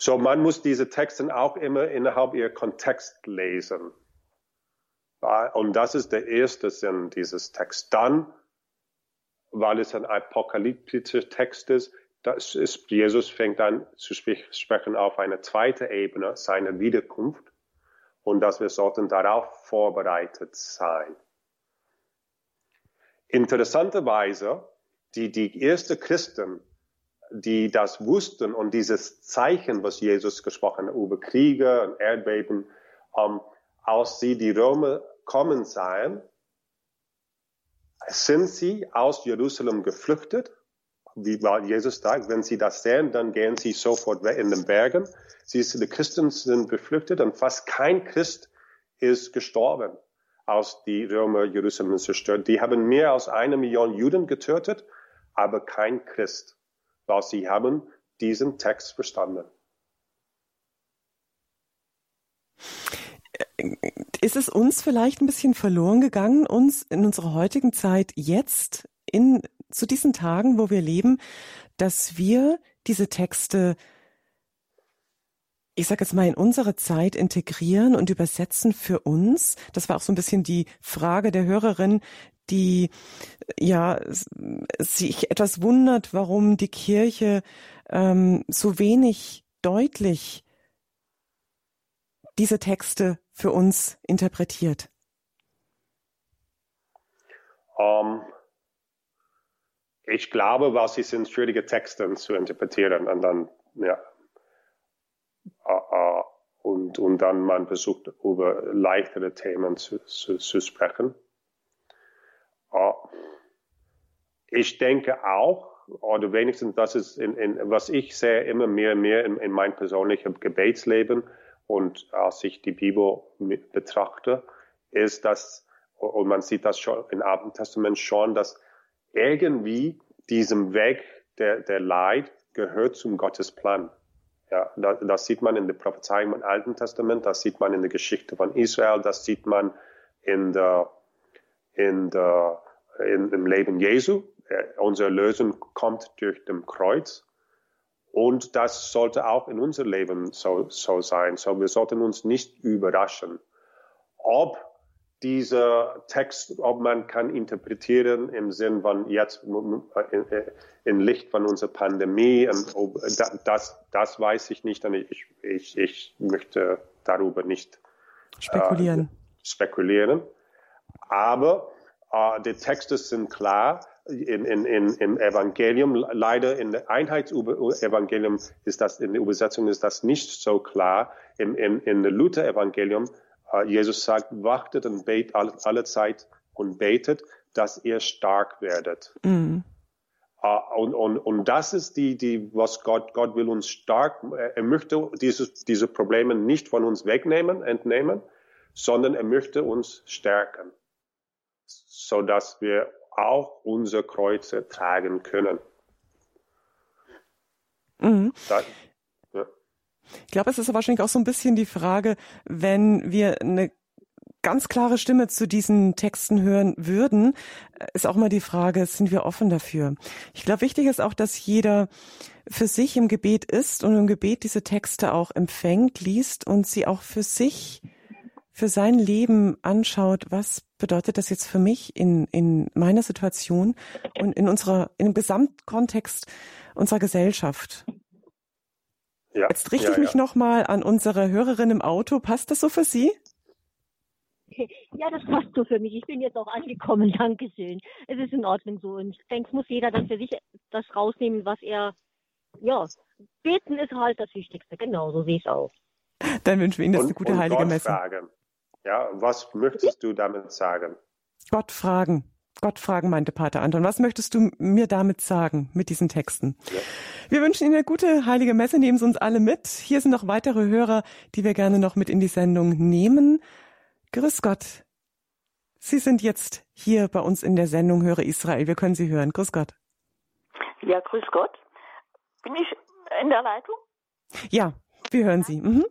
So, man muss diese Texte auch immer innerhalb ihr Kontext lesen. Und das ist der erste Sinn dieses Texts. Dann, weil es ein apokalyptischer Text ist, das ist, Jesus fängt an zu sprechen auf eine zweite Ebene, seine Wiederkunft. Und dass wir sollten darauf vorbereitet sein. Interessanterweise, die, die erste Christen die das wussten und dieses Zeichen, was Jesus gesprochen hat, über Kriege und Erdbeben, ähm, als sie die Römer kommen sahen, sind sie aus Jerusalem geflüchtet, wie war Jesus sagt, wenn sie das sehen, dann gehen sie sofort in den Bergen. Sie, die Christen sind geflüchtet und fast kein Christ ist gestorben, als die Römer Jerusalem zerstört. Die haben mehr als eine Million Juden getötet, aber kein Christ weil sie haben diesen Text verstanden. Ist es uns vielleicht ein bisschen verloren gegangen, uns in unserer heutigen Zeit jetzt in, zu diesen Tagen, wo wir leben, dass wir diese Texte ich sage jetzt mal, in unsere Zeit integrieren und übersetzen für uns? Das war auch so ein bisschen die Frage der Hörerin, die ja sich etwas wundert, warum die Kirche ähm, so wenig deutlich diese Texte für uns interpretiert. Um, ähm, ich glaube, was sie sind schwierige Texte zu interpretieren und dann ja uh, uh, und, und dann man versucht über leichtere Themen zu, zu, zu sprechen. Ich denke auch, oder wenigstens das ist, in, in, was ich sehe immer mehr und mehr in, in mein persönliches Gebetsleben und als ich die Bibel betrachte, ist, dass, und man sieht das schon im Alten Testament schon, dass irgendwie diesem Weg der, der Leid gehört zum Gottesplan. Ja, das, das sieht man in der Prophezeiung im Alten Testament, das sieht man in der Geschichte von Israel, das sieht man in der, in der, in, im Leben Jesu. Äh, unsere Lösung kommt durch dem Kreuz. Und das sollte auch in unser Leben so, so sein. So, wir sollten uns nicht überraschen, ob dieser Text, ob man kann interpretieren im Sinn von jetzt in Licht von unserer Pandemie, das, das weiß ich nicht und ich, ich, ich möchte darüber nicht spekulieren. Äh, spekulieren. Aber äh, die Texte sind klar. In, in, in, Im Evangelium, leider in der Einheitsevangelium ist das, in der Übersetzung ist das nicht so klar. Im, im, in der Luther-Evangelium äh, Jesus sagt, wartet und betet alle, alle, Zeit und betet, dass ihr stark werdet. Mhm. Uh, und, und, und das ist die, die, was Gott, Gott will uns stark, er möchte dieses, diese Probleme nicht von uns wegnehmen, entnehmen, sondern er möchte uns stärken, so dass wir auch unsere Kreuze tragen können. Mhm. Das, ich glaube, es ist wahrscheinlich auch so ein bisschen die Frage, wenn wir eine ganz klare Stimme zu diesen Texten hören würden, ist auch mal die Frage, sind wir offen dafür? Ich glaube, wichtig ist auch, dass jeder für sich im Gebet ist und im Gebet diese Texte auch empfängt, liest und sie auch für sich, für sein Leben anschaut, was bedeutet das jetzt für mich in, in meiner Situation und in unserer, in dem Gesamtkontext unserer Gesellschaft. Ja. Jetzt richte ja, ich mich ja. nochmal an unsere Hörerin im Auto. Passt das so für Sie? Ja, das passt so für mich. Ich bin jetzt auch angekommen. Dankeschön. Es ist in Ordnung so. Und ich denke, es muss jeder dann für sich das rausnehmen, was er, ja, beten ist halt das Wichtigste. Genau, so sehe ich es auch. Dann wünschen wir Ihnen das eine gute und heilige Gott Messe. Fragen. Ja, was möchtest du damit sagen? Gott fragen. Gott fragen, meinte Pater Anton. Was möchtest du mir damit sagen, mit diesen Texten? Ja. Wir wünschen Ihnen eine gute heilige Messe, nehmen Sie uns alle mit. Hier sind noch weitere Hörer, die wir gerne noch mit in die Sendung nehmen. Grüß Gott. Sie sind jetzt hier bei uns in der Sendung Höre Israel. Wir können Sie hören. Grüß Gott. Ja, grüß Gott. Bin ich in der Leitung? Ja, wir hören Sie. Mhm.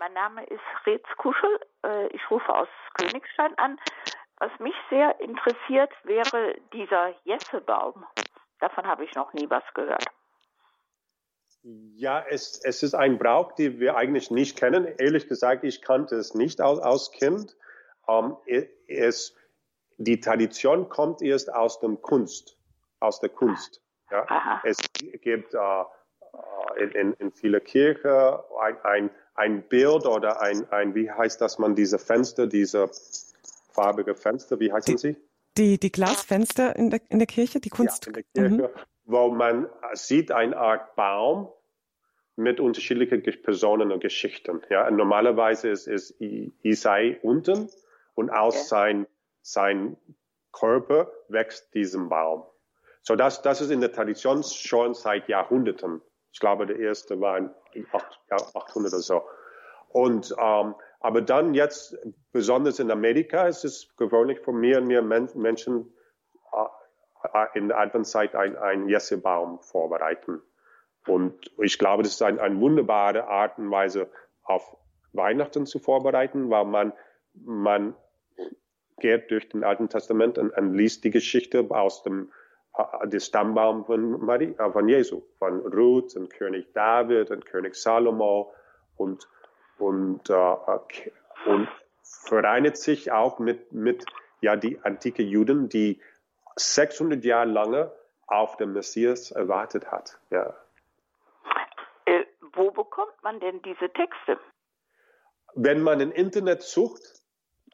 Mein Name ist Rez Kuschel. Äh, ich rufe aus Königstein an. Was mich sehr interessiert, wäre dieser Jessebaum. Davon habe ich noch nie was gehört. Ja, es, es ist ein Brauch, den wir eigentlich nicht kennen. Ehrlich gesagt, ich kannte es nicht aus, aus Kind. Ähm, es, die Tradition kommt erst aus dem Kunst, aus der Kunst. Ja. Es gibt uh, in, in, in viele Kirchen ein, ein, ein Bild oder ein, ein, wie heißt das man, diese Fenster, diese farbige Fenster, wie heißen die, sie? Die, die Glasfenster in der, in der Kirche, die Kunst. Ja, in der Kirche, mhm. wo man sieht eine Art Baum mit unterschiedlichen Personen und Geschichten. Ja, normalerweise ist, ist Isai unten und aus okay. sein, sein Körper wächst diesem Baum. So das, das ist in der Tradition schon seit Jahrhunderten. Ich glaube, der erste war in 800 oder so. Und ähm, aber dann jetzt, besonders in Amerika, ist es gewöhnlich für mehr und mehr Men Menschen äh, in der Adventszeit ein, ein Jessebaum vorbereiten. Und ich glaube, das ist ein, eine wunderbare Art und Weise, auf Weihnachten zu vorbereiten, weil man, man geht durch den Alten Testament und, und liest die Geschichte aus dem äh, des Stammbaum von, Marie, äh, von Jesu, von Ruth und König David und König Salomo und, und, äh, und vereinigt sich auch mit, mit ja, die antike Juden, die 600 Jahre lange auf den Messias erwartet hat. Ja. Äh, wo bekommt man denn diese Texte? Wenn man im Internet sucht,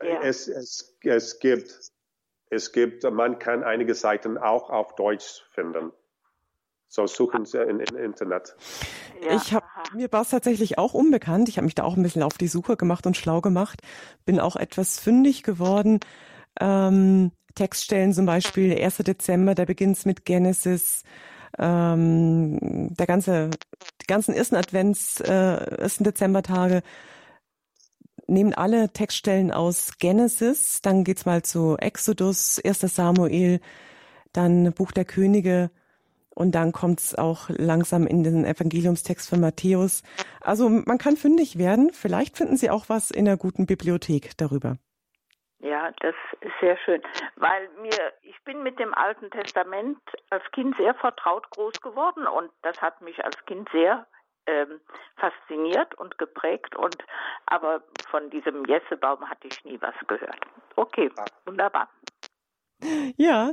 ja. es, es, es gibt, es gibt, man kann einige Seiten auch auf Deutsch finden. So suchen Sie im Internet. Ja. Ich habe mir war es tatsächlich auch unbekannt. Ich habe mich da auch ein bisschen auf die Suche gemacht und schlau gemacht. Bin auch etwas fündig geworden. Ähm, Textstellen zum Beispiel 1. Dezember, da beginnt's mit Genesis. Ähm, der ganze, die ganzen ersten Advents, äh, ersten Dezembertage nehmen alle Textstellen aus Genesis. Dann geht's mal zu Exodus, 1. Samuel, dann Buch der Könige und dann kommt's auch langsam in den Evangeliumstext von Matthäus. Also man kann fündig werden. Vielleicht finden Sie auch was in der guten Bibliothek darüber. Ja, das ist sehr schön, weil mir ich bin mit dem Alten Testament als Kind sehr vertraut groß geworden und das hat mich als Kind sehr ähm, fasziniert und geprägt und aber von diesem Jessebaum hatte ich nie was gehört. Okay, wunderbar. Ja,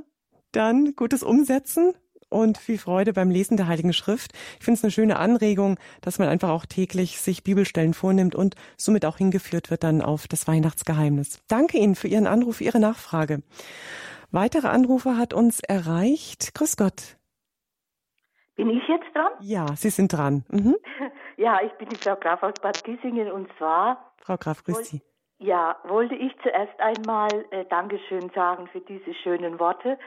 dann gutes Umsetzen und viel Freude beim Lesen der Heiligen Schrift. Ich finde es eine schöne Anregung, dass man einfach auch täglich sich Bibelstellen vornimmt und somit auch hingeführt wird dann auf das Weihnachtsgeheimnis. Danke Ihnen für Ihren Anruf, Ihre Nachfrage. Weitere Anrufer hat uns erreicht. Grüß Gott. Bin ich jetzt dran? Ja, Sie sind dran. Mhm. Ja, ich bin die Frau Graf aus Bad Kissingen und zwar. Frau Graf, grüß Sie. Ja, wollte ich zuerst einmal äh, Dankeschön sagen für diese schönen Worte.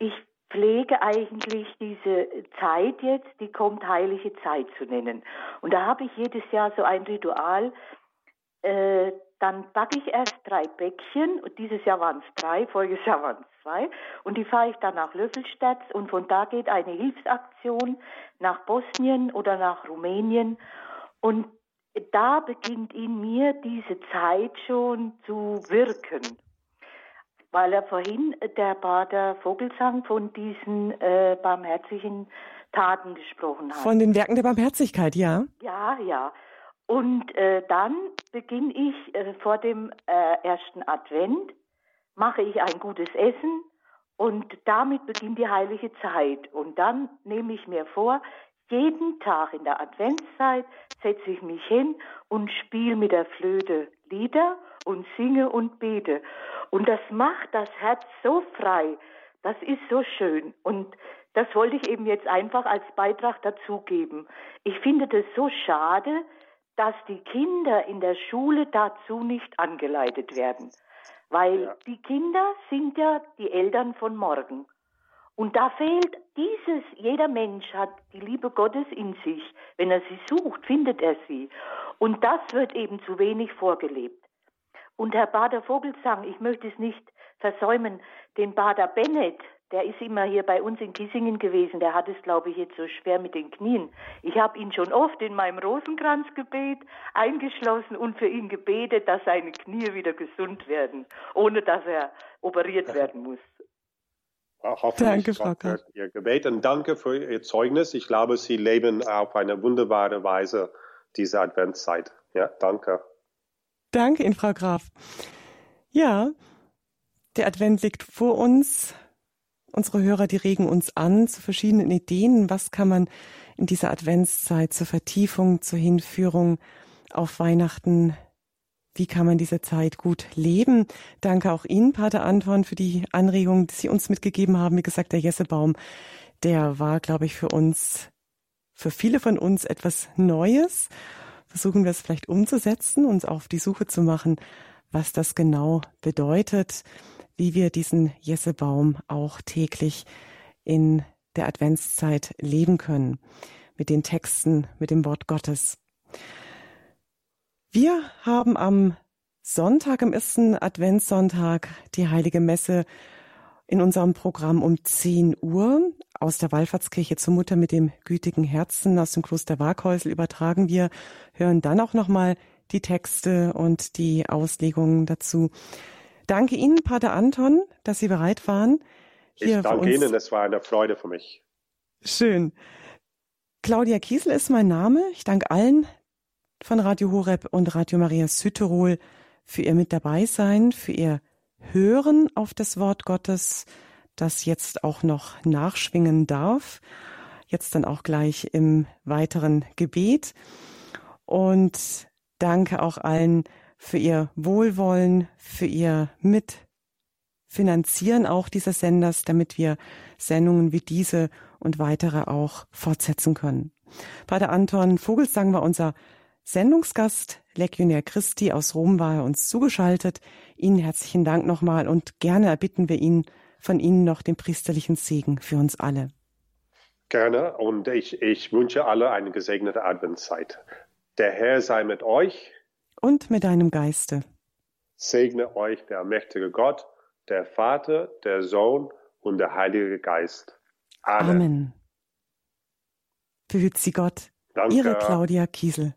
Ich pflege eigentlich diese Zeit jetzt, die kommt heilige Zeit zu nennen. Und da habe ich jedes Jahr so ein Ritual. Äh, dann backe ich erst drei Bäckchen und dieses Jahr waren es drei, voriges Jahr waren es zwei. Und die fahre ich dann nach Löffelstadt und von da geht eine Hilfsaktion nach Bosnien oder nach Rumänien. Und da beginnt in mir diese Zeit schon zu wirken weil er vorhin, äh, der Pater Vogelsang, von diesen äh, barmherzigen Taten gesprochen hat. Von den Werken der Barmherzigkeit, ja? Ja, ja. Und äh, dann beginne ich äh, vor dem äh, ersten Advent, mache ich ein gutes Essen und damit beginnt die heilige Zeit. Und dann nehme ich mir vor, jeden Tag in der Adventszeit setze ich mich hin und spiele mit der Flöte Lieder und singe und bete. Und das macht das Herz so frei. Das ist so schön. Und das wollte ich eben jetzt einfach als Beitrag dazugeben. Ich finde das so schade, dass die Kinder in der Schule dazu nicht angeleitet werden. Weil ja. die Kinder sind ja die Eltern von morgen. Und da fehlt dieses, jeder Mensch hat die Liebe Gottes in sich. Wenn er sie sucht, findet er sie. Und das wird eben zu wenig vorgelebt. Und Herr Bader Vogelsang, ich möchte es nicht versäumen, den Bader Bennett, der ist immer hier bei uns in Kissingen gewesen, der hat es, glaube ich, jetzt so schwer mit den Knien. Ich habe ihn schon oft in meinem Rosenkranzgebet eingeschlossen und für ihn gebetet, dass seine Knie wieder gesund werden, ohne dass er operiert werden muss. Danke, Frau Kapp. Ihr Gebet und danke für Ihr Zeugnis. Ich glaube, Sie leben auf eine wunderbare Weise diese Adventszeit. Ja, danke. Danke Ihnen, Frau Graf. Ja, der Advent liegt vor uns. Unsere Hörer, die regen uns an zu verschiedenen Ideen. Was kann man in dieser Adventszeit zur Vertiefung, zur Hinführung auf Weihnachten wie kann man diese Zeit gut leben? Danke auch Ihnen, Pater Anton, für die Anregung, die Sie uns mitgegeben haben. Wie gesagt, der Jessebaum, der war, glaube ich, für uns, für viele von uns etwas Neues versuchen wir es vielleicht umzusetzen, uns auf die Suche zu machen, was das genau bedeutet, wie wir diesen Jessebaum auch täglich in der Adventszeit leben können, mit den Texten, mit dem Wort Gottes. Wir haben am Sonntag, am ersten Adventssonntag, die Heilige Messe in unserem Programm um 10 Uhr aus der Wallfahrtskirche zur Mutter mit dem gütigen Herzen aus dem Kloster Waghäusel übertragen wir, hören dann auch nochmal die Texte und die Auslegungen dazu. Danke Ihnen, Pater Anton, dass Sie bereit waren. Hier ich danke Ihnen, es war eine Freude für mich. Schön. Claudia Kiesel ist mein Name. Ich danke allen von Radio Horeb und Radio Maria Südtirol für ihr mit dabei sein, für ihr Hören auf das Wort Gottes, das jetzt auch noch nachschwingen darf. Jetzt dann auch gleich im weiteren Gebet. Und danke auch allen für ihr Wohlwollen, für ihr Mitfinanzieren auch dieses Senders, damit wir Sendungen wie diese und weitere auch fortsetzen können. Pater Anton Vogelsang war unser Sendungsgast. Legionär Christi aus Rom war er uns zugeschaltet. Ihnen herzlichen Dank nochmal und gerne erbitten wir ihn von Ihnen noch den priesterlichen Segen für uns alle. Gerne und ich, ich wünsche alle eine gesegnete Adventszeit. Der Herr sei mit euch. Und mit deinem Geiste. Segne euch der mächtige Gott, der Vater, der Sohn und der Heilige Geist. Amen. Amen. Behüt sie Gott. Danke. Ihre Claudia Kiesel.